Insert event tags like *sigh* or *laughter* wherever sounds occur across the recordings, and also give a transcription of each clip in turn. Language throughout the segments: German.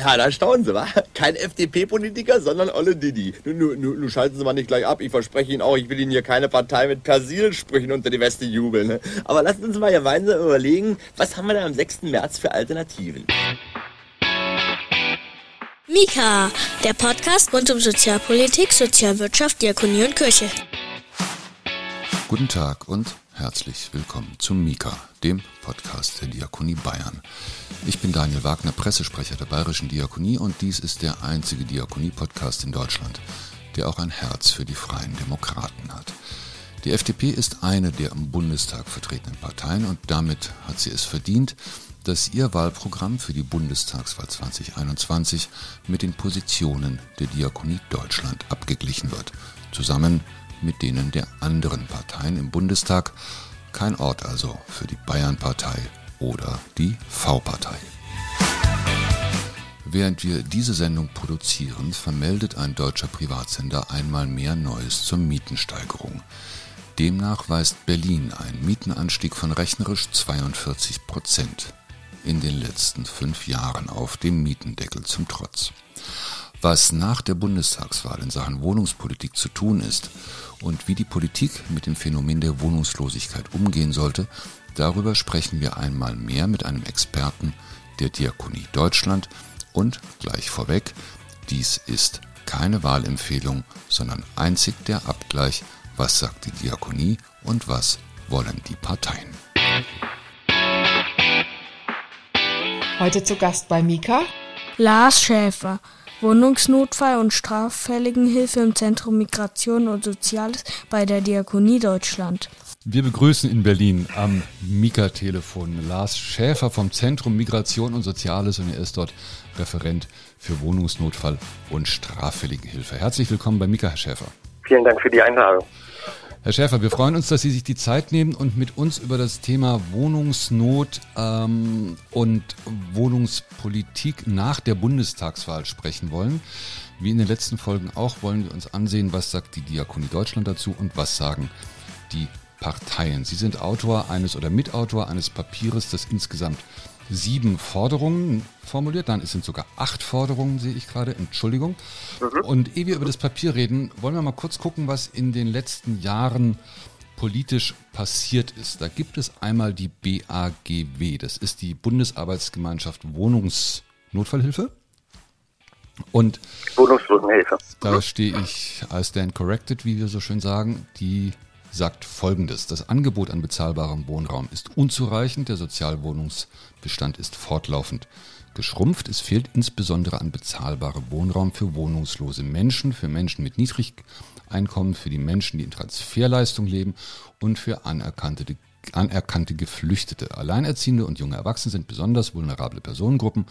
Ja, da staunen Sie, wa? Kein FDP-Politiker, sondern Olle Didi. Nun, nun, nun schalten Sie mal nicht gleich ab. Ich verspreche Ihnen auch, ich will Ihnen hier keine Partei mit Persilsprüchen unter die Weste jubeln. Ne? Aber lassen Sie uns mal gemeinsam überlegen, was haben wir da am 6. März für Alternativen? Mika, der Podcast rund um Sozialpolitik, Sozialwirtschaft, Diakonie und Kirche. Guten Tag und herzlich willkommen zum Mika, dem Podcast der Diakonie Bayern. Ich bin Daniel Wagner, Pressesprecher der Bayerischen Diakonie und dies ist der einzige Diakonie-Podcast in Deutschland, der auch ein Herz für die Freien Demokraten hat. Die FDP ist eine der im Bundestag vertretenen Parteien und damit hat sie es verdient, dass ihr Wahlprogramm für die Bundestagswahl 2021 mit den Positionen der Diakonie Deutschland abgeglichen wird, zusammen mit denen der anderen Parteien im Bundestag, kein Ort also für die Bayernpartei oder die V-Partei. Während wir diese Sendung produzieren, vermeldet ein deutscher Privatsender einmal mehr Neues zur Mietensteigerung. Demnach weist Berlin einen Mietenanstieg von rechnerisch 42 Prozent in den letzten fünf Jahren auf, dem Mietendeckel zum Trotz. Was nach der Bundestagswahl in Sachen Wohnungspolitik zu tun ist und wie die Politik mit dem Phänomen der Wohnungslosigkeit umgehen sollte, darüber sprechen wir einmal mehr mit einem Experten der Diakonie Deutschland. Und gleich vorweg, dies ist keine Wahlempfehlung, sondern einzig der Abgleich, was sagt die Diakonie und was wollen die Parteien. Heute zu Gast bei Mika. Lars Schäfer, Wohnungsnotfall und Straffälligenhilfe im Zentrum Migration und Soziales bei der Diakonie Deutschland. Wir begrüßen in Berlin am Mika-Telefon Lars Schäfer vom Zentrum Migration und Soziales und er ist dort Referent für Wohnungsnotfall und Straffälligenhilfe. Herzlich willkommen bei Mika, Herr Schäfer. Vielen Dank für die Einladung. Herr Schäfer, wir freuen uns, dass Sie sich die Zeit nehmen und mit uns über das Thema Wohnungsnot ähm, und Wohnungspolitik nach der Bundestagswahl sprechen wollen. Wie in den letzten Folgen auch wollen wir uns ansehen, was sagt die Diakonie Deutschland dazu und was sagen die Parteien. Sie sind Autor eines oder Mitautor eines Papieres, das insgesamt sieben Forderungen formuliert. Nein, es sind sogar acht Forderungen, sehe ich gerade. Entschuldigung. Mhm. Und ehe wir über das Papier reden, wollen wir mal kurz gucken, was in den letzten Jahren politisch passiert ist. Da gibt es einmal die BAGW. Das ist die Bundesarbeitsgemeinschaft Wohnungsnotfallhilfe. Und Wohnungsnotfallhilfe. Da stehe ich als stand corrected, wie wir so schön sagen. Die sagt Folgendes. Das Angebot an bezahlbarem Wohnraum ist unzureichend, der Sozialwohnungsbestand ist fortlaufend geschrumpft. Es fehlt insbesondere an bezahlbarem Wohnraum für wohnungslose Menschen, für Menschen mit Niedrigeinkommen, für die Menschen, die in Transferleistung leben und für anerkannte, anerkannte Geflüchtete. Alleinerziehende und junge Erwachsene sind besonders vulnerable Personengruppen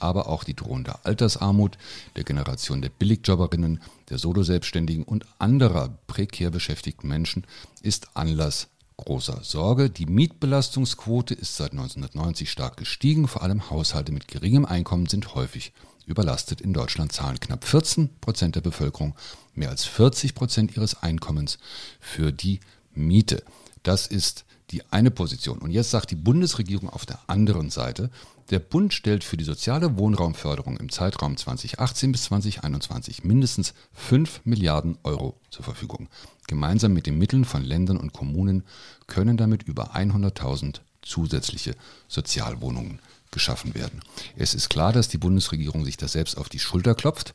aber auch die drohende Altersarmut der Generation der Billigjobberinnen, der Solo-Selbstständigen und anderer prekär beschäftigten Menschen ist Anlass großer Sorge. Die Mietbelastungsquote ist seit 1990 stark gestiegen. Vor allem Haushalte mit geringem Einkommen sind häufig überlastet. In Deutschland zahlen knapp 14 Prozent der Bevölkerung mehr als 40 Prozent ihres Einkommens für die Miete. Das ist die eine Position. Und jetzt sagt die Bundesregierung auf der anderen Seite, der Bund stellt für die soziale Wohnraumförderung im Zeitraum 2018 bis 2021 mindestens 5 Milliarden Euro zur Verfügung. Gemeinsam mit den Mitteln von Ländern und Kommunen können damit über 100.000 zusätzliche Sozialwohnungen geschaffen werden. Es ist klar, dass die Bundesregierung sich das selbst auf die Schulter klopft.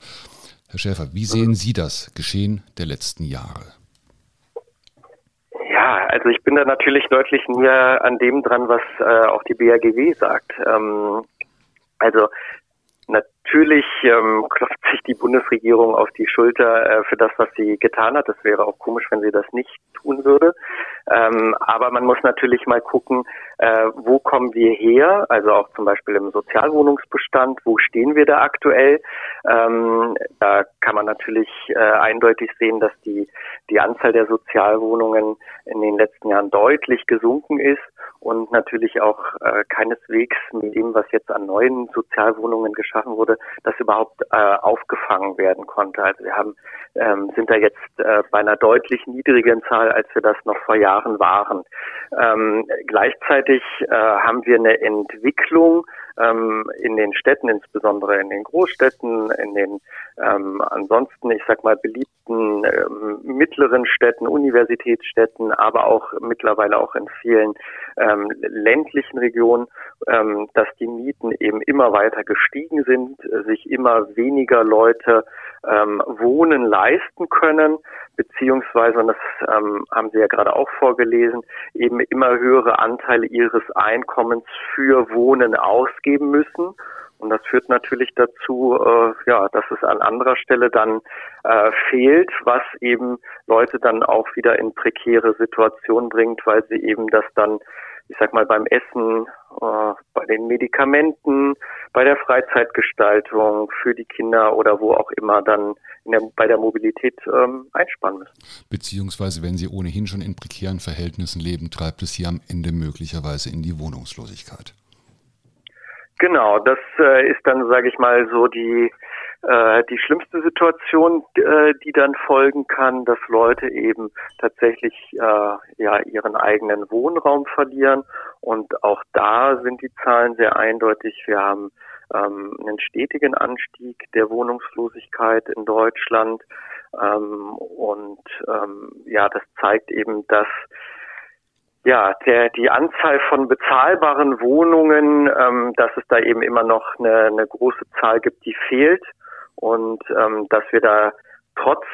Herr Schäfer, wie sehen Sie das Geschehen der letzten Jahre? Ja, also ich bin da natürlich deutlich näher an dem dran, was äh, auch die BAGW sagt. Ähm, also Natürlich ähm, klopft sich die Bundesregierung auf die Schulter äh, für das, was sie getan hat. Das wäre auch komisch, wenn sie das nicht tun würde. Ähm, aber man muss natürlich mal gucken, äh, wo kommen wir her? Also auch zum Beispiel im Sozialwohnungsbestand, wo stehen wir da aktuell? Ähm, da kann man natürlich äh, eindeutig sehen, dass die, die Anzahl der Sozialwohnungen in den letzten Jahren deutlich gesunken ist und natürlich auch äh, keineswegs mit dem, was jetzt an neuen Sozialwohnungen geschaffen wurde, das überhaupt äh, aufgefangen werden konnte. Also wir haben ähm, sind da jetzt äh, bei einer deutlich niedrigen Zahl, als wir das noch vor Jahren waren. Ähm, gleichzeitig äh, haben wir eine Entwicklung ähm, in den Städten, insbesondere in den Großstädten, in den ähm, ansonsten, ich sag mal, beliebten ähm, mittleren Städten, Universitätsstädten, aber auch mittlerweile auch in vielen ähm, ländlichen Regionen, ähm, dass die Mieten eben immer weiter gestiegen sind, sich immer weniger Leute ähm, Wohnen leisten können, beziehungsweise, und das ähm, haben Sie ja gerade auch vorgelesen, eben immer höhere Anteile ihres Einkommens für Wohnen ausgeben müssen. Und das führt natürlich dazu, äh, ja, dass es an anderer Stelle dann äh, fehlt, was eben Leute dann auch wieder in prekäre Situationen bringt, weil sie eben das dann ich sag mal, beim Essen, äh, bei den Medikamenten, bei der Freizeitgestaltung für die Kinder oder wo auch immer dann der, bei der Mobilität ähm, einsparen müssen. Beziehungsweise, wenn sie ohnehin schon in prekären Verhältnissen leben, treibt es sie am Ende möglicherweise in die Wohnungslosigkeit. Genau, das äh, ist dann, sage ich mal, so die die schlimmste Situation, äh, die dann folgen kann, dass Leute eben tatsächlich äh, ja ihren eigenen Wohnraum verlieren. Und auch da sind die Zahlen sehr eindeutig. Wir haben ähm, einen stetigen Anstieg der Wohnungslosigkeit in Deutschland. Ähm, und ähm, ja, das zeigt eben, dass ja, der, die Anzahl von bezahlbaren Wohnungen, ähm, dass es da eben immer noch eine, eine große Zahl gibt, die fehlt und ähm, dass wir da trotz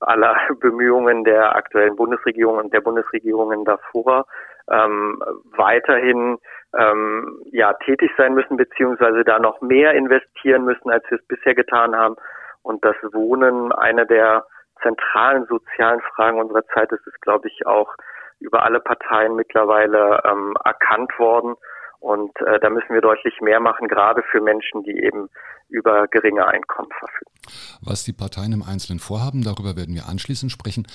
aller *laughs* Bemühungen der aktuellen Bundesregierung und der Bundesregierungen davor ähm, weiterhin ähm, ja tätig sein müssen beziehungsweise da noch mehr investieren müssen, als wir es bisher getan haben. Und das Wohnen eine der zentralen sozialen Fragen unserer Zeit ist, ist glaube ich auch über alle Parteien mittlerweile ähm, erkannt worden und äh, da müssen wir deutlich mehr machen, gerade für Menschen, die eben über geringe Einkommen verfügen. Was die Parteien im Einzelnen vorhaben, darüber werden wir anschließend sprechen.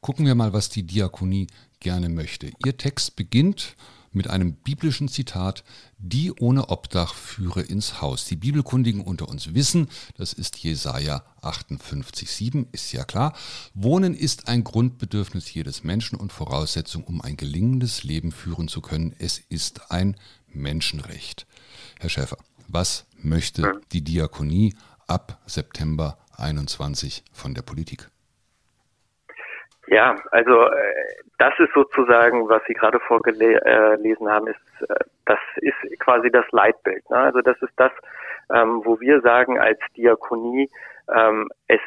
Gucken wir mal, was die Diakonie gerne möchte. Ihr Text beginnt mit einem biblischen Zitat, die ohne Obdach führe ins Haus. Die Bibelkundigen unter uns wissen, das ist Jesaja 58,7, ist ja klar. Wohnen ist ein Grundbedürfnis jedes Menschen und Voraussetzung, um ein gelingendes Leben führen zu können. Es ist ein Menschenrecht. Herr Schäfer, was möchte die Diakonie ab September 21 von der Politik? Ja, also äh, das ist sozusagen, was Sie gerade vorgelesen haben, ist äh, das ist quasi das Leitbild. Ne? Also das ist das, ähm, wo wir sagen als Diakonie, ähm, es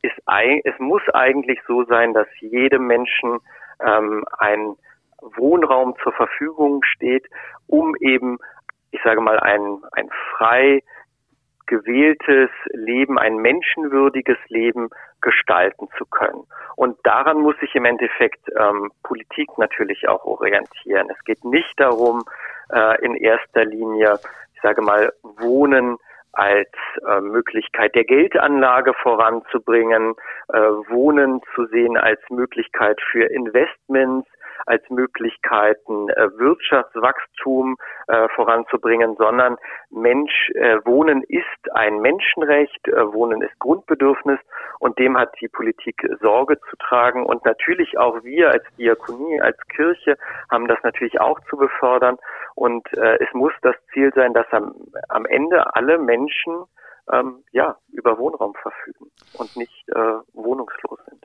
ist es muss eigentlich so sein, dass jedem Menschen ähm, ein Wohnraum zur Verfügung steht, um eben, ich sage mal, ein, ein frei gewähltes Leben, ein menschenwürdiges Leben gestalten zu können. Und daran muss sich im Endeffekt ähm, Politik natürlich auch orientieren. Es geht nicht darum, äh, in erster Linie, ich sage mal, Wohnen als äh, Möglichkeit der Geldanlage voranzubringen, äh, Wohnen zu sehen als Möglichkeit für Investments, als Möglichkeiten, äh, Wirtschaftswachstum äh, voranzubringen, sondern Mensch, äh, Wohnen ist ein Menschenrecht, äh, Wohnen ist Grundbedürfnis und dem hat die Politik Sorge zu tragen und natürlich auch wir als Diakonie, als Kirche haben das natürlich auch zu befördern und äh, es muss das Ziel sein, dass am, am Ende alle Menschen ähm, ja über Wohnraum verfügen und nicht äh, wohnungslos sind.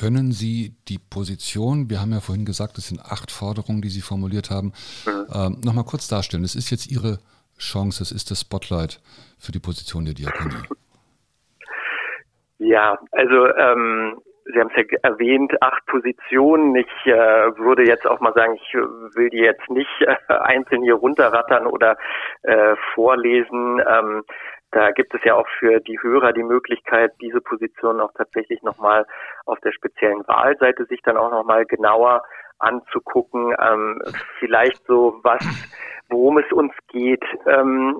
Können Sie die Position, wir haben ja vorhin gesagt, es sind acht Forderungen, die Sie formuliert haben, mhm. ähm, nochmal kurz darstellen? Es ist jetzt Ihre Chance, es ist das Spotlight für die Position der Diakonie. Ja, also ähm, Sie haben es ja erwähnt, acht Positionen. Ich äh, würde jetzt auch mal sagen, ich will die jetzt nicht äh, einzeln hier runterrattern oder äh, vorlesen. Ähm, da gibt es ja auch für die Hörer die Möglichkeit, diese Position auch tatsächlich nochmal auf der speziellen Wahlseite sich dann auch nochmal genauer anzugucken. Ähm, vielleicht so was, worum es uns geht. Ähm,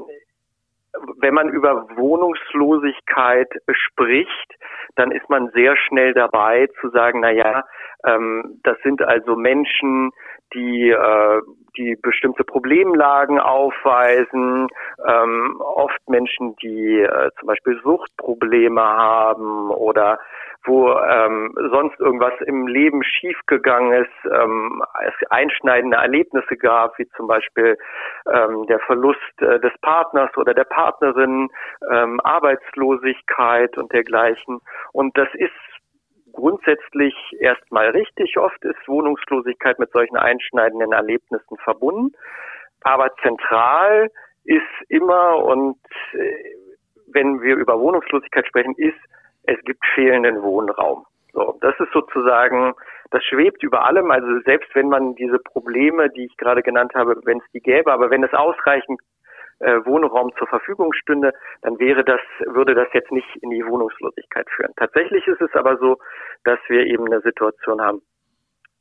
wenn man über Wohnungslosigkeit spricht, dann ist man sehr schnell dabei zu sagen, na ja, ähm, das sind also Menschen, die äh, die bestimmte Problemlagen aufweisen, ähm, oft Menschen, die äh, zum Beispiel Suchtprobleme haben oder wo ähm, sonst irgendwas im Leben schiefgegangen ist, ähm, es einschneidende Erlebnisse gab, wie zum Beispiel ähm, der Verlust äh, des Partners oder der Partnerin, ähm, Arbeitslosigkeit und dergleichen. Und das ist grundsätzlich erstmal richtig. Oft ist Wohnungslosigkeit mit solchen einschneidenden Erlebnissen verbunden. Aber zentral ist immer und äh, wenn wir über Wohnungslosigkeit sprechen, ist, es gibt fehlenden Wohnraum. So, das ist sozusagen, das schwebt über allem. Also selbst wenn man diese Probleme, die ich gerade genannt habe, wenn es die gäbe, aber wenn es ausreichend äh, Wohnraum zur Verfügung stünde, dann wäre das, würde das jetzt nicht in die Wohnungslosigkeit führen. Tatsächlich ist es aber so, dass wir eben eine Situation haben,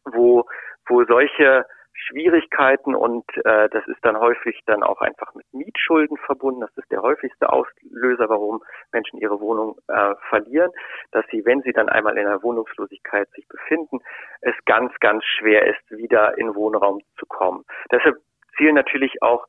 wo, wo solche Schwierigkeiten und äh, das ist dann häufig dann auch einfach mit Mietschulden verbunden. Das ist der häufigste Auslöser, warum Menschen ihre Wohnung äh, verlieren, dass sie, wenn sie dann einmal in der Wohnungslosigkeit sich befinden, es ganz, ganz schwer ist, wieder in Wohnraum zu kommen. Deshalb zielen natürlich auch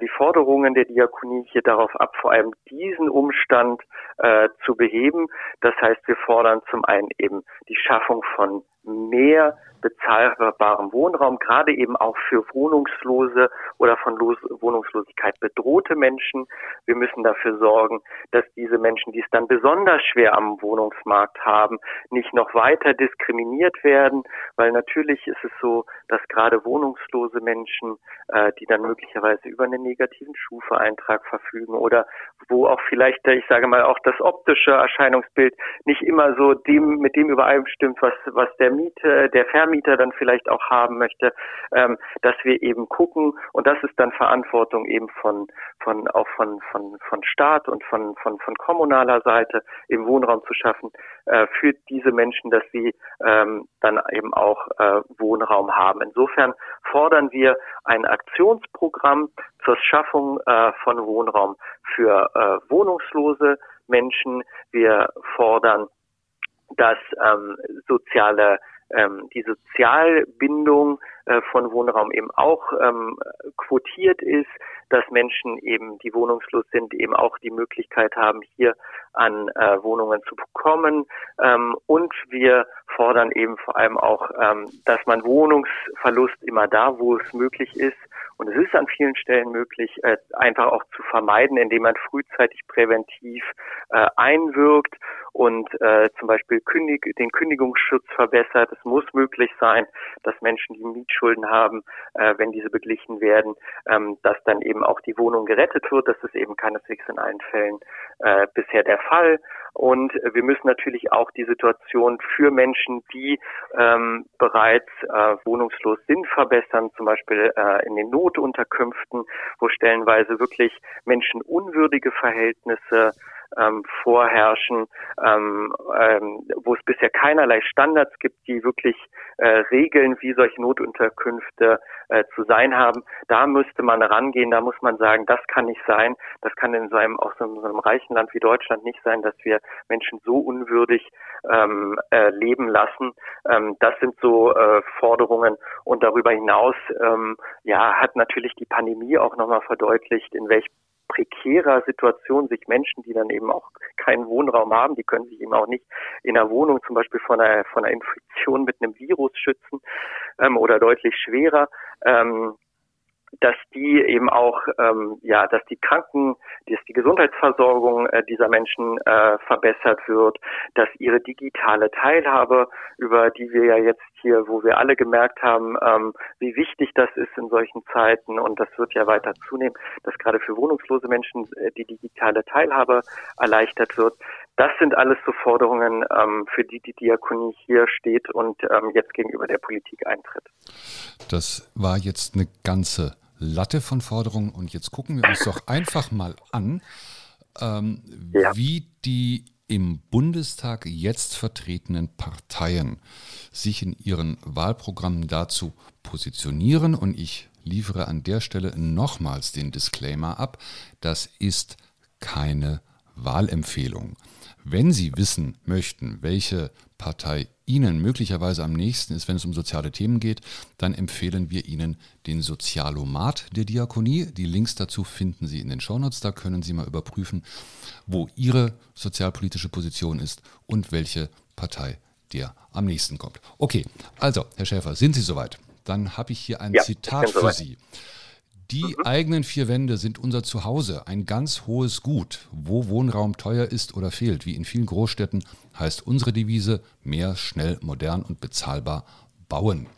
die Forderungen der Diakonie hier darauf ab, vor allem diesen Umstand äh, zu beheben. Das heißt, wir fordern zum einen eben die Schaffung von mehr bezahlbarem Wohnraum, gerade eben auch für Wohnungslose oder von Los Wohnungslosigkeit bedrohte Menschen. Wir müssen dafür sorgen, dass diese Menschen, die es dann besonders schwer am Wohnungsmarkt haben, nicht noch weiter diskriminiert werden, weil natürlich ist es so, dass gerade wohnungslose Menschen, äh, die dann möglicherweise über einen negativen Schufa-Eintrag verfügen oder wo auch vielleicht, ich sage mal, auch das optische Erscheinungsbild nicht immer so dem, mit dem übereinstimmt, was, was der Miete, der Vermieter dann vielleicht auch haben möchte, ähm, dass wir eben gucken und das ist dann Verantwortung eben von, von, auch von, von, von Staat und von, von, von kommunaler Seite eben Wohnraum zu schaffen, äh, für diese Menschen, dass sie ähm, dann eben auch äh, Wohnraum haben. Insofern fordern wir ein Aktionsprogramm zur Schaffung äh, von Wohnraum für äh, wohnungslose Menschen. Wir fordern, dass ähm, soziale ähm, die Sozialbindung äh, von Wohnraum eben auch ähm, quotiert ist, dass Menschen eben, die wohnungslos sind, eben auch die Möglichkeit haben, hier an äh, Wohnungen zu bekommen. Ähm, und wir fordern eben vor allem auch, ähm, dass man Wohnungsverlust immer da, wo es möglich ist, und es ist an vielen Stellen möglich, äh, einfach auch zu vermeiden, indem man frühzeitig präventiv äh, einwirkt und äh, zum Beispiel kündig, den Kündigungsschutz verbessert. Es muss möglich sein, dass Menschen, die Mietschulden haben, äh, wenn diese beglichen werden, ähm, dass dann eben auch die Wohnung gerettet wird. Das ist eben keineswegs in allen Fällen äh, bisher der Fall. Und wir müssen natürlich auch die Situation für Menschen, die ähm, bereits äh, wohnungslos sind, verbessern, zum Beispiel äh, in den Notunterkünften, wo stellenweise wirklich menschenunwürdige Verhältnisse ähm, vorherrschen, ähm, ähm, wo es bisher keinerlei Standards gibt, die wirklich äh, regeln, wie solche Notunterkünfte äh, zu sein haben. Da müsste man rangehen, da muss man sagen, das kann nicht sein, das kann in so einem, auch so einem reichen Land wie Deutschland nicht sein, dass wir Menschen so unwürdig ähm, äh, leben lassen. Ähm, das sind so äh, Forderungen und darüber hinaus ähm, ja hat natürlich die Pandemie auch nochmal verdeutlicht, in welch prekärer Situation sich Menschen, die dann eben auch keinen Wohnraum haben, die können sich eben auch nicht in der Wohnung zum Beispiel von einer, von einer Infektion mit einem Virus schützen ähm, oder deutlich schwerer. Ähm, dass die eben auch, ähm, ja, dass die Kranken, dass die Gesundheitsversorgung äh, dieser Menschen äh, verbessert wird, dass ihre digitale Teilhabe, über die wir ja jetzt hier, wo wir alle gemerkt haben, ähm, wie wichtig das ist in solchen Zeiten und das wird ja weiter zunehmen, dass gerade für wohnungslose Menschen äh, die digitale Teilhabe erleichtert wird. Das sind alles so Forderungen, ähm, für die die Diakonie hier steht und ähm, jetzt gegenüber der Politik eintritt. Das war jetzt eine ganze Latte von Forderungen und jetzt gucken wir uns doch einfach mal an, ähm, ja. wie die im Bundestag jetzt vertretenen Parteien sich in ihren Wahlprogrammen dazu positionieren. Und ich liefere an der Stelle nochmals den Disclaimer ab, das ist keine Wahlempfehlung. Wenn Sie wissen möchten, welche Partei Ihnen möglicherweise am nächsten ist, wenn es um soziale Themen geht, dann empfehlen wir Ihnen den Sozialomat der Diakonie. Die Links dazu finden Sie in den Shownotes. Da können Sie mal überprüfen, wo Ihre sozialpolitische Position ist und welche Partei dir am nächsten kommt. Okay, also, Herr Schäfer, sind Sie soweit? Dann habe ich hier ein Ja, Zitat für soweit. Sie. Die eigenen vier Wände sind unser Zuhause, ein ganz hohes Gut. Wo Wohnraum teuer ist oder fehlt, wie in vielen Großstädten, heißt unsere Devise mehr, schnell, modern und bezahlbar bauen.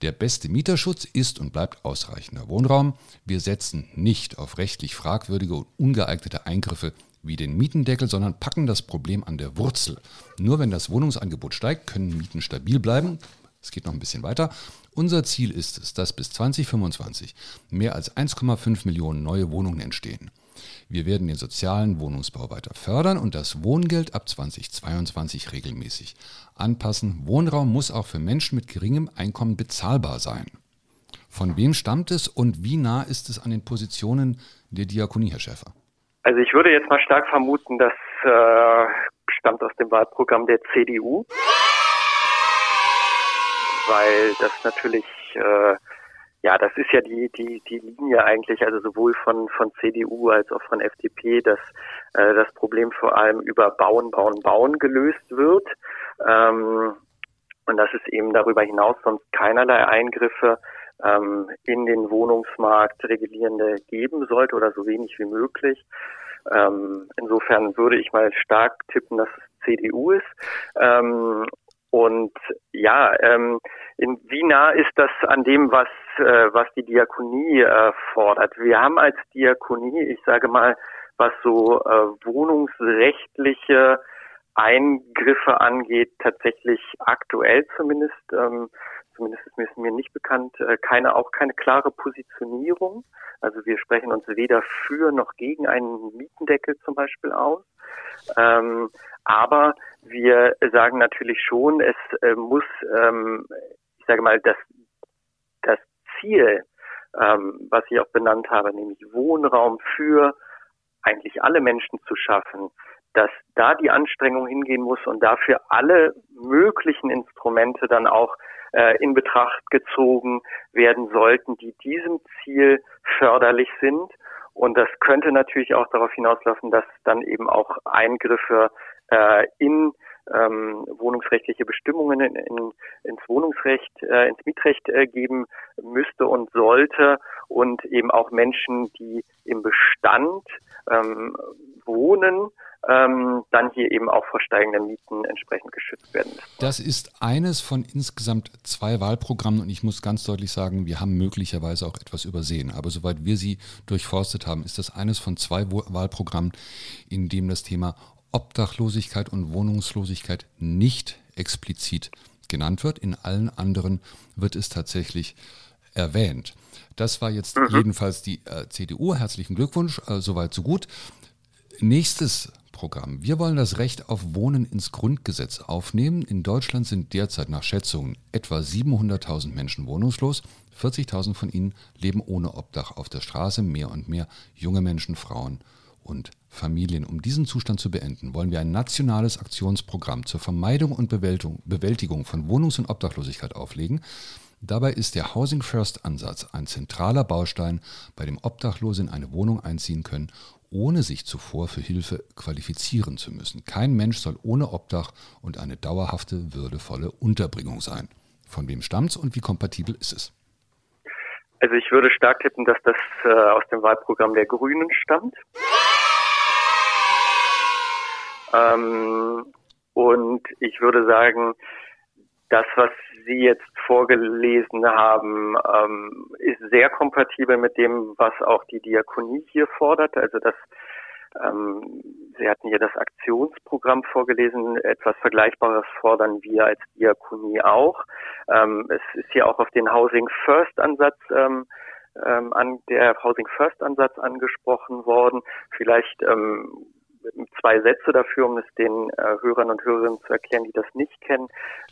Der beste Mieterschutz ist und bleibt ausreichender Wohnraum. Wir setzen nicht auf rechtlich fragwürdige und ungeeignete Eingriffe wie den Mietendeckel, sondern packen das Problem an der Wurzel. Nur wenn das Wohnungsangebot steigt, können Mieten stabil bleiben. Es geht noch ein bisschen weiter. Unser Ziel ist es, dass bis 2025 mehr als 1,5 Millionen neue Wohnungen entstehen. Wir werden den sozialen Wohnungsbau weiter fördern und das Wohngeld ab 2022 regelmäßig anpassen. Wohnraum muss auch für Menschen mit geringem Einkommen bezahlbar sein. Von wem stammt es und wie nah ist es an den Positionen der Diakonie, Herr Schäfer? Also ich würde jetzt mal stark vermuten, das äh, stammt aus dem Wahlprogramm der CDU, weil das natürlich, äh, ja, das ist ja die die die Linie eigentlich, also sowohl von von CDU als auch von FDP, dass äh, das Problem vor allem über Bauen, Bauen, Bauen gelöst wird. Ähm, und dass es eben darüber hinaus sonst keinerlei Eingriffe ähm, in den Wohnungsmarkt regulierende geben sollte oder so wenig wie möglich. Ähm, insofern würde ich mal stark tippen, dass es CDU ist. Ähm, und ja, ähm, in, wie nah ist das an dem, was, äh, was die Diakonie äh, fordert? Wir haben als Diakonie, ich sage mal, was so äh, wohnungsrechtliche Eingriffe angeht, tatsächlich aktuell zumindest, ähm, zumindest ist mir, nicht bekannt, äh, keine auch keine klare Positionierung. Also wir sprechen uns weder für noch gegen einen Mietendeckel zum Beispiel aus. Ähm, aber wir sagen natürlich schon, es äh, muss, ähm, ich sage mal, das, das Ziel, ähm, was ich auch benannt habe, nämlich Wohnraum für eigentlich alle Menschen zu schaffen, dass da die Anstrengung hingehen muss und dafür alle möglichen Instrumente dann auch äh, in Betracht gezogen werden sollten, die diesem Ziel förderlich sind. Und das könnte natürlich auch darauf hinauslaufen, dass dann eben auch Eingriffe äh, in ähm, wohnungsrechtliche Bestimmungen in, in, ins Wohnungsrecht, äh, ins Mietrecht äh, geben müsste und sollte und eben auch Menschen, die im Bestand ähm, wohnen, ähm, dann hier eben auch vor steigenden Mieten entsprechend geschützt werden. Das ist eines von insgesamt zwei Wahlprogrammen und ich muss ganz deutlich sagen, wir haben möglicherweise auch etwas übersehen. Aber soweit wir sie durchforstet haben, ist das eines von zwei Wahlprogrammen, in dem das Thema Obdachlosigkeit und Wohnungslosigkeit nicht explizit genannt wird. In allen anderen wird es tatsächlich erwähnt. Das war jetzt jedenfalls die äh, CDU. Herzlichen Glückwunsch, äh, soweit so gut. Nächstes Programm. Wir wollen das Recht auf Wohnen ins Grundgesetz aufnehmen. In Deutschland sind derzeit nach Schätzungen etwa 700.000 Menschen wohnungslos. 40.000 von ihnen leben ohne Obdach auf der Straße. Mehr und mehr junge Menschen, Frauen und Familien. Um diesen Zustand zu beenden, wollen wir ein nationales Aktionsprogramm zur Vermeidung und Bewältigung, von Wohnungs- und Obdachlosigkeit auflegen. Dabei ist der Housing First Ansatz ein zentraler Baustein, bei dem Obdachlose in eine Wohnung einziehen können, ohne sich zuvor für Hilfe qualifizieren zu müssen. Kein Mensch soll ohne Obdach und eine dauerhafte, würdevolle Unterbringung sein. Von wem stammt's und wie kompatibel ist es? Also ich würde stark tippen, dass das äh, aus dem Wahlprogramm der Grünen stammt. Ähm, und ich würde sagen, das, was Sie jetzt vorgelesen haben, ähm, ist sehr kompatibel mit dem, was auch die Diakonie hier fordert. Also das, ähm, Sie hatten hier das Aktionsprogramm vorgelesen. Etwas Vergleichbares fordern wir als Diakonie auch. Ähm, es ist hier auch auf den Housing First Ansatz ähm, ähm, an der Housing First Ansatz angesprochen worden. Vielleicht ähm, zwei Sätze dafür, um es den äh, Hörern und Hörerinnen zu erklären, die das nicht kennen.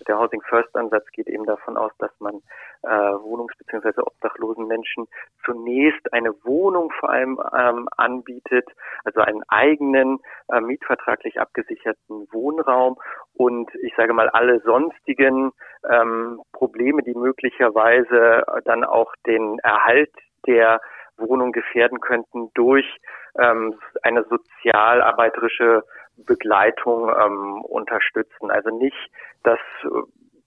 Der Housing First Ansatz geht eben davon aus, dass man äh, Wohnungs- bzw. obdachlosen Menschen zunächst eine Wohnung vor allem ähm, anbietet, also einen eigenen äh, mietvertraglich abgesicherten Wohnraum und ich sage mal alle sonstigen ähm, Probleme, die möglicherweise dann auch den Erhalt der Wohnung gefährden könnten durch ähm, eine sozialarbeiterische Begleitung ähm, unterstützen. Also nicht das,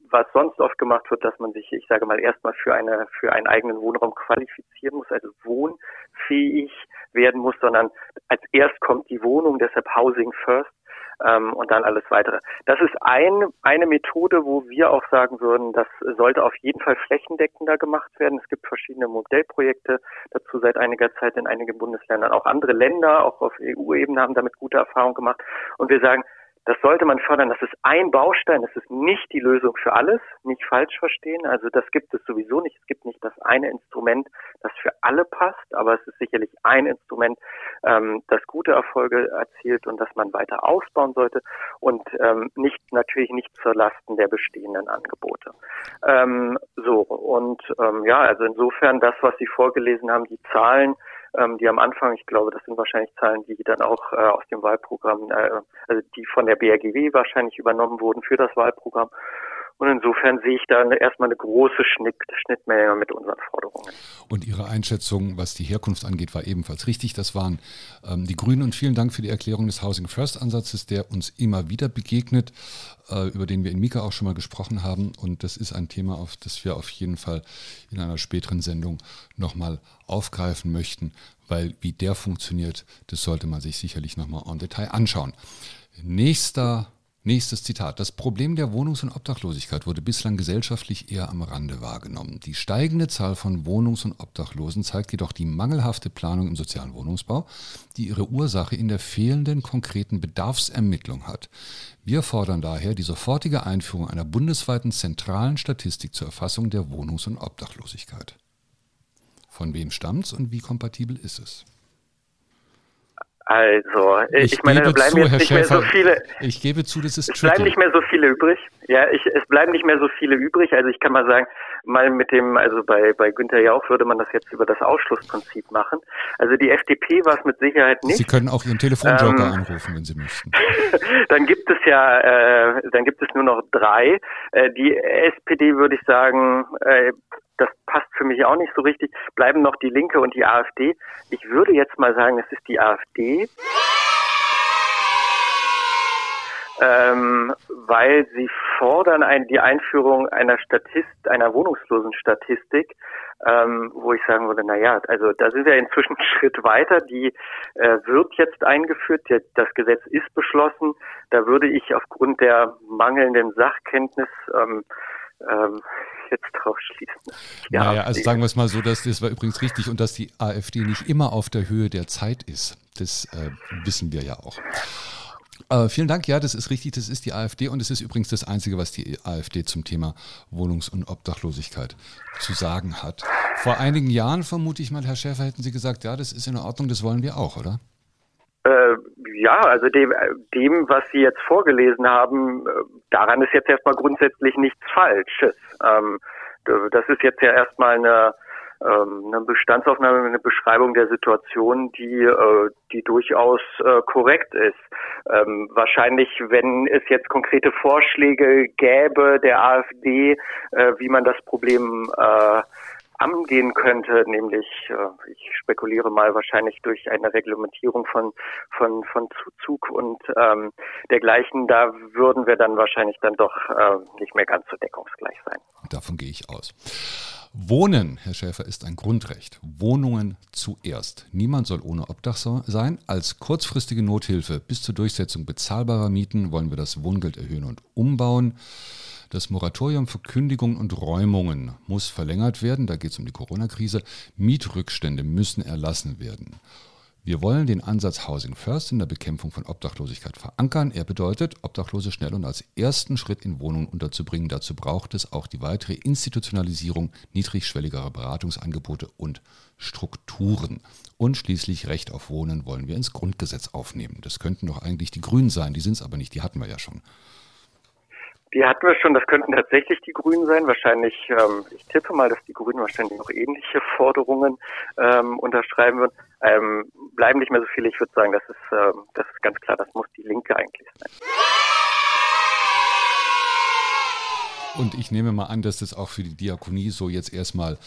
was sonst oft gemacht wird, dass man sich, ich sage mal, erstmal für eine für einen eigenen Wohnraum qualifizieren muss, also wohnfähig werden muss, sondern als erst kommt die Wohnung, deshalb Housing First ähm, und dann alles weitere. Das ist ein, eine Methode, wo wir auch sagen würden, das sollte auf jeden Fall flächendeckender gemacht werden. Es gibt verschiedene Modellprojekte dazu seit einiger Zeit in einigen Bundesländern. Auch andere Länder, auch auf EU-Ebene haben damit gute Erfahrungen gemacht. Und wir sagen, das sollte man fördern. Das ist ein Baustein. Das ist nicht die Lösung für alles. Nicht falsch verstehen. Also das gibt es sowieso nicht. Es gibt nicht das eine Instrument, das für alle passt. Aber es ist sicherlich ein Instrument, ähm, das gute Erfolge erzielt und das man weiter ausbauen sollte und ähm, nicht natürlich nicht zur Lasten der bestehenden Angebote. Ähm, so und ähm, ja, also insofern das, was Sie vorgelesen haben, die Zahlen ähm, die am Anfang, ich glaube, das sind wahrscheinlich Zahlen, die dann auch äh, aus dem Wahlprogramm, äh, also die von der BRGW wahrscheinlich übernommen wurden für das Wahlprogramm. Und insofern sehe ich da erstmal eine große Schnitt, Schnittmenge mit unseren Forderungen. Und Ihre Einschätzung, was die Herkunft angeht, war ebenfalls richtig. Das waren ähm, die Grünen. Und vielen Dank für die Erklärung des Housing First Ansatzes, der uns immer wieder begegnet, äh, über den wir in Mika auch schon mal gesprochen haben. Und das ist ein Thema, auf das wir auf jeden Fall in einer späteren Sendung nochmal aufgreifen möchten, weil wie der funktioniert, das sollte man sich sicherlich nochmal en Detail anschauen. Nächster Nächstes Zitat. Das Problem der Wohnungs- und Obdachlosigkeit wurde bislang gesellschaftlich eher am Rande wahrgenommen. Die steigende Zahl von Wohnungs- und Obdachlosen zeigt jedoch die mangelhafte Planung im sozialen Wohnungsbau, die ihre Ursache in der fehlenden konkreten Bedarfsermittlung hat. Wir fordern daher die sofortige Einführung einer bundesweiten zentralen Statistik zur Erfassung der Wohnungs- und Obdachlosigkeit. Von wem stammt's und wie kompatibel ist es? Also, ich, ich meine, da bleiben zu, jetzt Herr nicht Schäfer, mehr so viele. Ich gebe zu, das ist Es bleiben nicht mehr so viele übrig. Ja, ich, es bleiben nicht mehr so viele übrig. Also ich kann mal sagen, mal mit dem, also bei, bei Günther Jauch würde man das jetzt über das Ausschlussprinzip machen. Also die FDP war es mit Sicherheit nicht. Sie können auch Ihren Telefonjoker ähm, anrufen, wenn Sie möchten. *laughs* dann gibt es ja, äh, dann gibt es nur noch drei. Äh, die SPD würde ich sagen, äh, das passt für mich auch nicht so richtig, bleiben noch die Linke und die AfD. Ich würde jetzt mal sagen, es ist die AfD. Ähm, weil sie fordern ein, die Einführung einer Statist, einer Wohnungslosenstatistik, ähm, wo ich sagen würde, na ja, also da sind wir inzwischen *laughs* einen Schritt weiter. Die äh, wird jetzt eingeführt, das Gesetz ist beschlossen. Da würde ich aufgrund der mangelnden Sachkenntnis ähm, ähm, jetzt drauf schließen. Ja, naja, also sagen wir es mal so, dass das war übrigens richtig und dass die AfD nicht immer auf der Höhe der Zeit ist. Das äh, wissen wir ja auch. Äh, vielen Dank, ja, das ist richtig, das ist die AfD und es ist übrigens das Einzige, was die AfD zum Thema Wohnungs- und Obdachlosigkeit zu sagen hat. Vor einigen Jahren, vermute ich mal, Herr Schäfer, hätten Sie gesagt, ja, das ist in Ordnung, das wollen wir auch, oder? Äh, ja, also dem, dem, was Sie jetzt vorgelesen haben, äh, daran ist jetzt erstmal grundsätzlich nichts Falsches. Ähm, das ist jetzt ja erstmal eine, ähm, eine Bestandsaufnahme, eine Beschreibung der Situation, die, äh, die durchaus äh, korrekt ist. Ähm, wahrscheinlich, wenn es jetzt konkrete Vorschläge gäbe der AfD, äh, wie man das Problem äh, angehen könnte, nämlich äh, ich spekuliere mal wahrscheinlich durch eine Reglementierung von von von Zuzug und ähm, dergleichen, da würden wir dann wahrscheinlich dann doch äh, nicht mehr ganz so deckungsgleich sein. Davon gehe ich aus. Wohnen, Herr Schäfer, ist ein Grundrecht. Wohnungen zuerst. Niemand soll ohne Obdach sein. Als kurzfristige Nothilfe bis zur Durchsetzung bezahlbarer Mieten wollen wir das Wohngeld erhöhen und umbauen. Das Moratorium für Kündigungen und Räumungen muss verlängert werden. Da geht es um die Corona-Krise. Mietrückstände müssen erlassen werden. Wir wollen den Ansatz Housing First in der Bekämpfung von Obdachlosigkeit verankern. Er bedeutet, Obdachlose schnell und als ersten Schritt in Wohnungen unterzubringen. Dazu braucht es auch die weitere Institutionalisierung niedrigschwelligerer Beratungsangebote und Strukturen. Und schließlich Recht auf Wohnen wollen wir ins Grundgesetz aufnehmen. Das könnten doch eigentlich die Grünen sein, die sind es aber nicht, die hatten wir ja schon. Die hatten wir schon, das könnten tatsächlich die Grünen sein. Wahrscheinlich, ähm, ich tippe mal, dass die Grünen wahrscheinlich noch ähnliche Forderungen ähm, unterschreiben würden. Ähm, bleiben nicht mehr so viele. Ich würde sagen, das ist, ähm, das ist ganz klar, das muss die Linke eigentlich sein. Und ich nehme mal an, dass das auch für die Diakonie so jetzt erstmal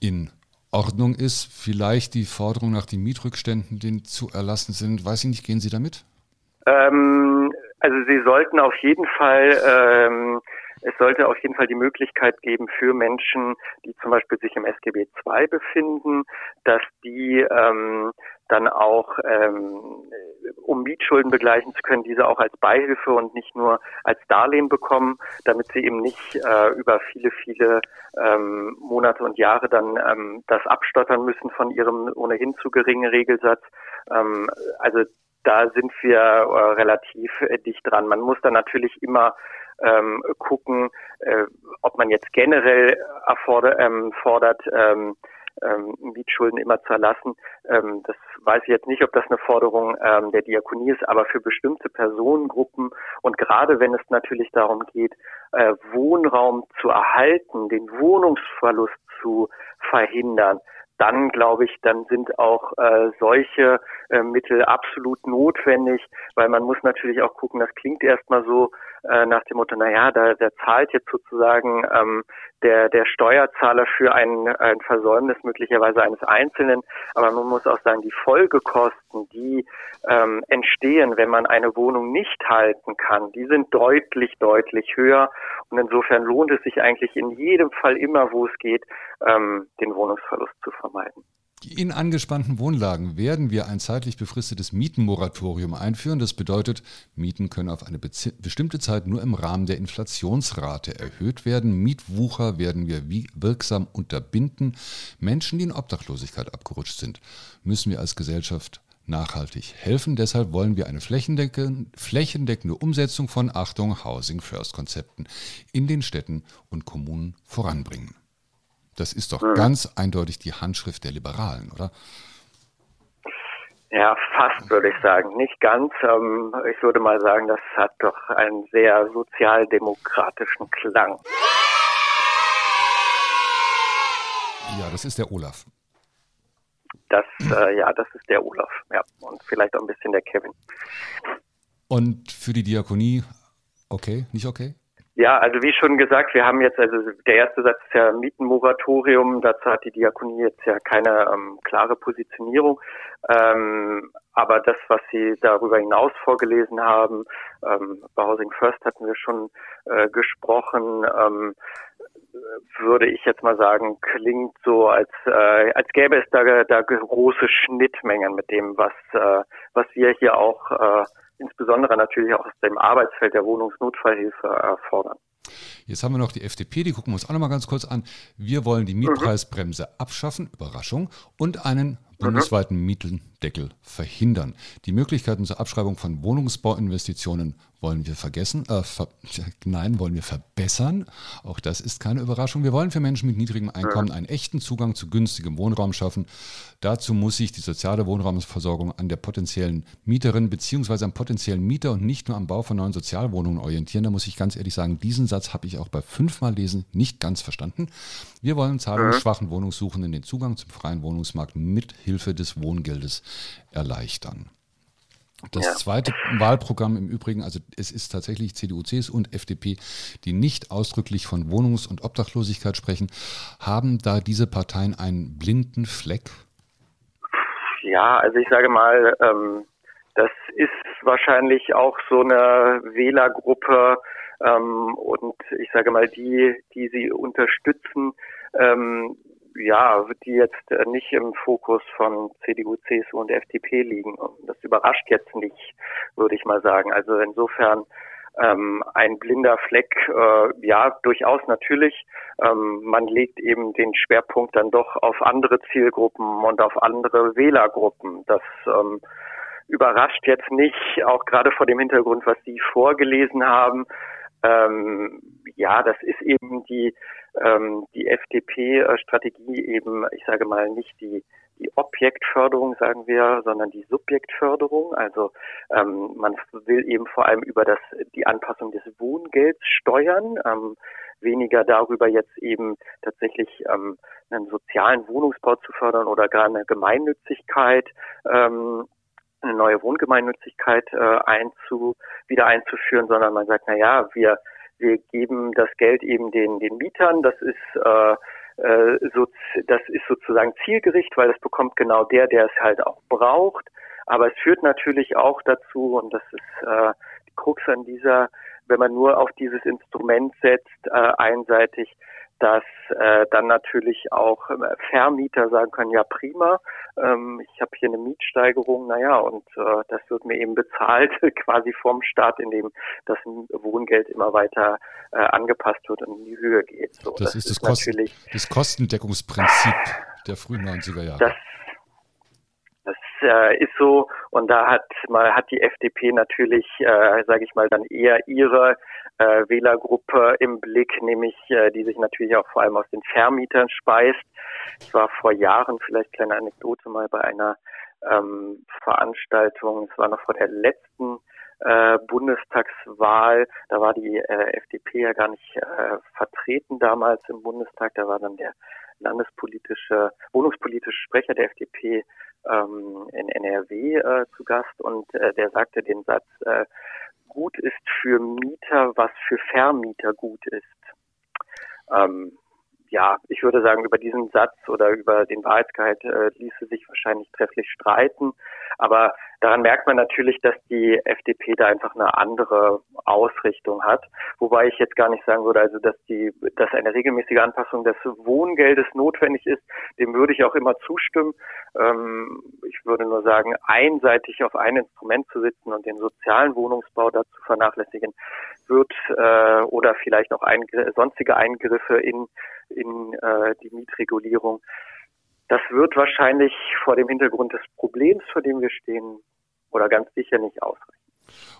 in Ordnung ist. Vielleicht die Forderung nach den Mietrückständen, die zu erlassen sind. Weiß ich nicht, gehen Sie damit? Ähm, also Sie sollten auf jeden Fall, ähm, es sollte auf jeden Fall die Möglichkeit geben für Menschen, die zum Beispiel sich im SGB II befinden, dass die ähm, dann auch, ähm, um Mietschulden begleichen zu können, diese auch als Beihilfe und nicht nur als Darlehen bekommen, damit sie eben nicht äh, über viele, viele ähm, Monate und Jahre dann ähm, das abstottern müssen von ihrem ohnehin zu geringen Regelsatz. Ähm, also da sind wir äh, relativ äh, dicht dran. Man muss dann natürlich immer ähm, gucken, äh, ob man jetzt generell erforder, ähm, fordert, ähm, ähm, Mietschulden immer zu erlassen. Ähm, das weiß ich jetzt nicht, ob das eine Forderung ähm, der Diakonie ist, aber für bestimmte Personengruppen und gerade wenn es natürlich darum geht, äh, Wohnraum zu erhalten, den Wohnungsverlust zu verhindern, dann glaube ich, dann sind auch äh, solche äh, Mittel absolut notwendig, weil man muss natürlich auch gucken, das klingt erstmal so äh, nach dem Motto, naja, da, da zahlt jetzt sozusagen ähm, der, der Steuerzahler für ein, ein Versäumnis möglicherweise eines Einzelnen. Aber man muss auch sagen, die Folgekosten, die ähm, entstehen, wenn man eine Wohnung nicht halten kann, die sind deutlich, deutlich höher. Und insofern lohnt es sich eigentlich in jedem Fall immer, wo es geht, ähm, den Wohnungsverlust zu vermeiden. In angespannten Wohnlagen werden wir ein zeitlich befristetes Mietenmoratorium einführen. Das bedeutet, Mieten können auf eine bestimmte Zeit nur im Rahmen der Inflationsrate erhöht werden. Mietwucher werden wir wirksam unterbinden. Menschen, die in Obdachlosigkeit abgerutscht sind, müssen wir als Gesellschaft nachhaltig helfen. Deshalb wollen wir eine flächendeckende Umsetzung von Achtung Housing First Konzepten in den Städten und Kommunen voranbringen. Das ist doch mhm. ganz eindeutig die Handschrift der Liberalen, oder? Ja, fast würde ich sagen. Nicht ganz. Ähm, ich würde mal sagen, das hat doch einen sehr sozialdemokratischen Klang. Ja, das ist der Olaf. Das, äh, ja, das ist der Olaf. Ja, und vielleicht auch ein bisschen der Kevin. Und für die Diakonie, okay, nicht okay? Ja, also wie schon gesagt, wir haben jetzt, also der erste Satz ist ja Mietenmoratorium, dazu hat die Diakonie jetzt ja keine ähm, klare Positionierung. Ähm, aber das, was Sie darüber hinaus vorgelesen haben, ähm, bei Housing First hatten wir schon äh, gesprochen, ähm, würde ich jetzt mal sagen, klingt so, als, äh, als gäbe es da, da große Schnittmengen mit dem, was, äh, was wir hier auch äh, insbesondere natürlich auch aus dem Arbeitsfeld der Wohnungsnotfallhilfe erfordern. Jetzt haben wir noch die FDP, die gucken wir uns auch noch mal ganz kurz an. Wir wollen die Mietpreisbremse abschaffen, Überraschung, und einen bundesweiten Mietendeckel verhindern. Die Möglichkeiten zur Abschreibung von Wohnungsbauinvestitionen wollen wir vergessen, äh, ver *laughs* nein, wollen wir verbessern. Auch das ist keine Überraschung. Wir wollen für Menschen mit niedrigem Einkommen einen echten Zugang zu günstigem Wohnraum schaffen. Dazu muss sich die soziale Wohnraumsversorgung an der potenziellen Mieterin bzw. am potenziellen Mieter und nicht nur am Bau von neuen Sozialwohnungen orientieren. Da muss ich ganz ehrlich sagen, diesen Satz habe ich auch bei fünfmal Lesen nicht ganz verstanden. Wir wollen zahlungsschwachen Wohnungssuchenden den Zugang zum freien Wohnungsmarkt mit Hilfe des Wohngeldes erleichtern. Das ja. zweite Wahlprogramm im Übrigen, also es ist tatsächlich CDU, CSU und FDP, die nicht ausdrücklich von Wohnungs- und Obdachlosigkeit sprechen. Haben da diese Parteien einen blinden Fleck? Ja, also ich sage mal, ähm, das ist wahrscheinlich auch so eine Wählergruppe ähm, und ich sage mal, die, die sie unterstützen, ähm, ja, die jetzt äh, nicht im Fokus von CDU, CSU und FDP liegen. Das überrascht jetzt nicht, würde ich mal sagen. Also insofern ähm, ein blinder Fleck, äh, ja, durchaus natürlich. Ähm, man legt eben den Schwerpunkt dann doch auf andere Zielgruppen und auf andere Wählergruppen. Das ähm, überrascht jetzt nicht, auch gerade vor dem Hintergrund, was Sie vorgelesen haben. Ähm, ja, das ist eben die, ähm, die FDP-Strategie eben, ich sage mal, nicht die die Objektförderung, sagen wir, sondern die Subjektförderung. Also ähm, man will eben vor allem über das die Anpassung des Wohngelds steuern, ähm, weniger darüber jetzt eben tatsächlich ähm, einen sozialen Wohnungsbau zu fördern oder gar eine Gemeinnützigkeit ähm, eine neue Wohngemeinnützigkeit äh, einzu, wieder einzuführen, sondern man sagt, na ja, wir wir geben das Geld eben den den Mietern. Das ist äh, äh, so, das ist sozusagen zielgerichtet, weil das bekommt genau der, der es halt auch braucht. Aber es führt natürlich auch dazu, und das ist äh, die Krux an dieser, wenn man nur auf dieses Instrument setzt, äh, einseitig, dass äh, dann natürlich auch äh, Vermieter sagen können, ja prima, ähm, ich habe hier eine Mietsteigerung, naja, und äh, das wird mir eben bezahlt *laughs* quasi vom Staat, indem das Wohngeld immer weiter äh, angepasst wird und in die Höhe geht. So, das, das, ist das, ist Kosten, das Kostendeckungsprinzip der frühen 90er Jahre. Das, das äh, ist so. Und da hat mal hat die FDP natürlich, äh, sage ich mal, dann eher ihre äh, Wählergruppe im Blick, nämlich äh, die sich natürlich auch vor allem aus den Vermietern speist. Ich war vor Jahren, vielleicht kleine Anekdote mal bei einer ähm, Veranstaltung, es war noch vor der letzten äh, Bundestagswahl, da war die äh, FDP ja gar nicht äh, vertreten damals im Bundestag, da war dann der landespolitische, wohnungspolitische Sprecher der FDP ähm, in NRW äh, zu Gast und äh, der sagte den Satz, äh, gut ist für Mieter, was für Vermieter gut ist. Ähm, ja, ich würde sagen, über diesen Satz oder über den Wahrheitsgehalt äh, ließe sich wahrscheinlich trefflich streiten. Aber daran merkt man natürlich, dass die FDP da einfach eine andere Ausrichtung hat. Wobei ich jetzt gar nicht sagen würde, also dass die, dass eine regelmäßige Anpassung des Wohngeldes notwendig ist, dem würde ich auch immer zustimmen. Ähm, ich würde nur sagen, einseitig auf ein Instrument zu sitzen und den sozialen Wohnungsbau dazu vernachlässigen, wird äh, oder vielleicht auch Eingr sonstige Eingriffe in in äh, die Mietregulierung. Das wird wahrscheinlich vor dem Hintergrund des Problems, vor dem wir stehen, oder ganz sicher nicht ausreichen.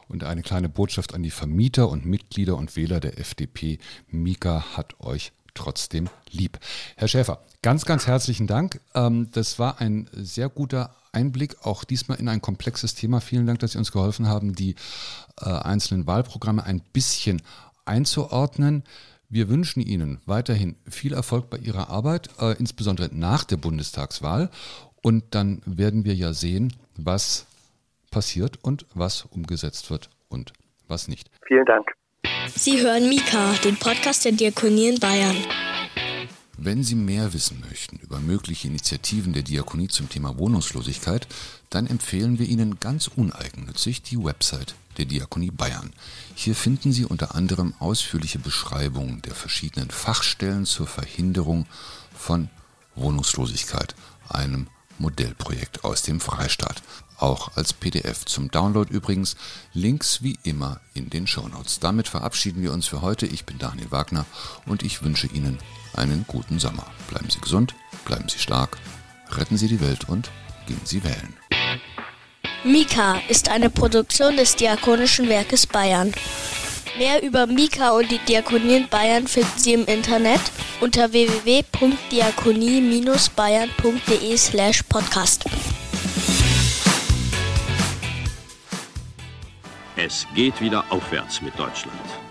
Und eine kleine Botschaft an die Vermieter und Mitglieder und Wähler der FDP. Mika hat euch trotzdem lieb. Herr Schäfer, ganz, ganz herzlichen Dank. Ähm, das war ein sehr guter Einblick, auch diesmal in ein komplexes Thema. Vielen Dank, dass Sie uns geholfen haben, die äh, einzelnen Wahlprogramme ein bisschen einzuordnen. Wir wünschen Ihnen weiterhin viel Erfolg bei Ihrer Arbeit, äh, insbesondere nach der Bundestagswahl. Und dann werden wir ja sehen, was passiert und was umgesetzt wird und was nicht. Vielen Dank. Sie hören Mika, den Podcast der Diakonie in Bayern. Wenn Sie mehr wissen möchten über mögliche Initiativen der Diakonie zum Thema Wohnungslosigkeit, dann empfehlen wir Ihnen ganz uneigennützig die Website der Diakonie Bayern. Hier finden Sie unter anderem ausführliche Beschreibungen der verschiedenen Fachstellen zur Verhinderung von Wohnungslosigkeit, einem Modellprojekt aus dem Freistaat. Auch als PDF zum Download übrigens. Links wie immer in den Shownotes. Damit verabschieden wir uns für heute. Ich bin Daniel Wagner und ich wünsche Ihnen einen guten Sommer. Bleiben Sie gesund, bleiben Sie stark, retten Sie die Welt und gehen Sie wählen. Mika ist eine Produktion des Diakonischen Werkes Bayern. Mehr über Mika und die Diakonie in Bayern finden Sie im Internet unter www.diakonie-bayern.de slash podcast. Es geht wieder aufwärts mit Deutschland.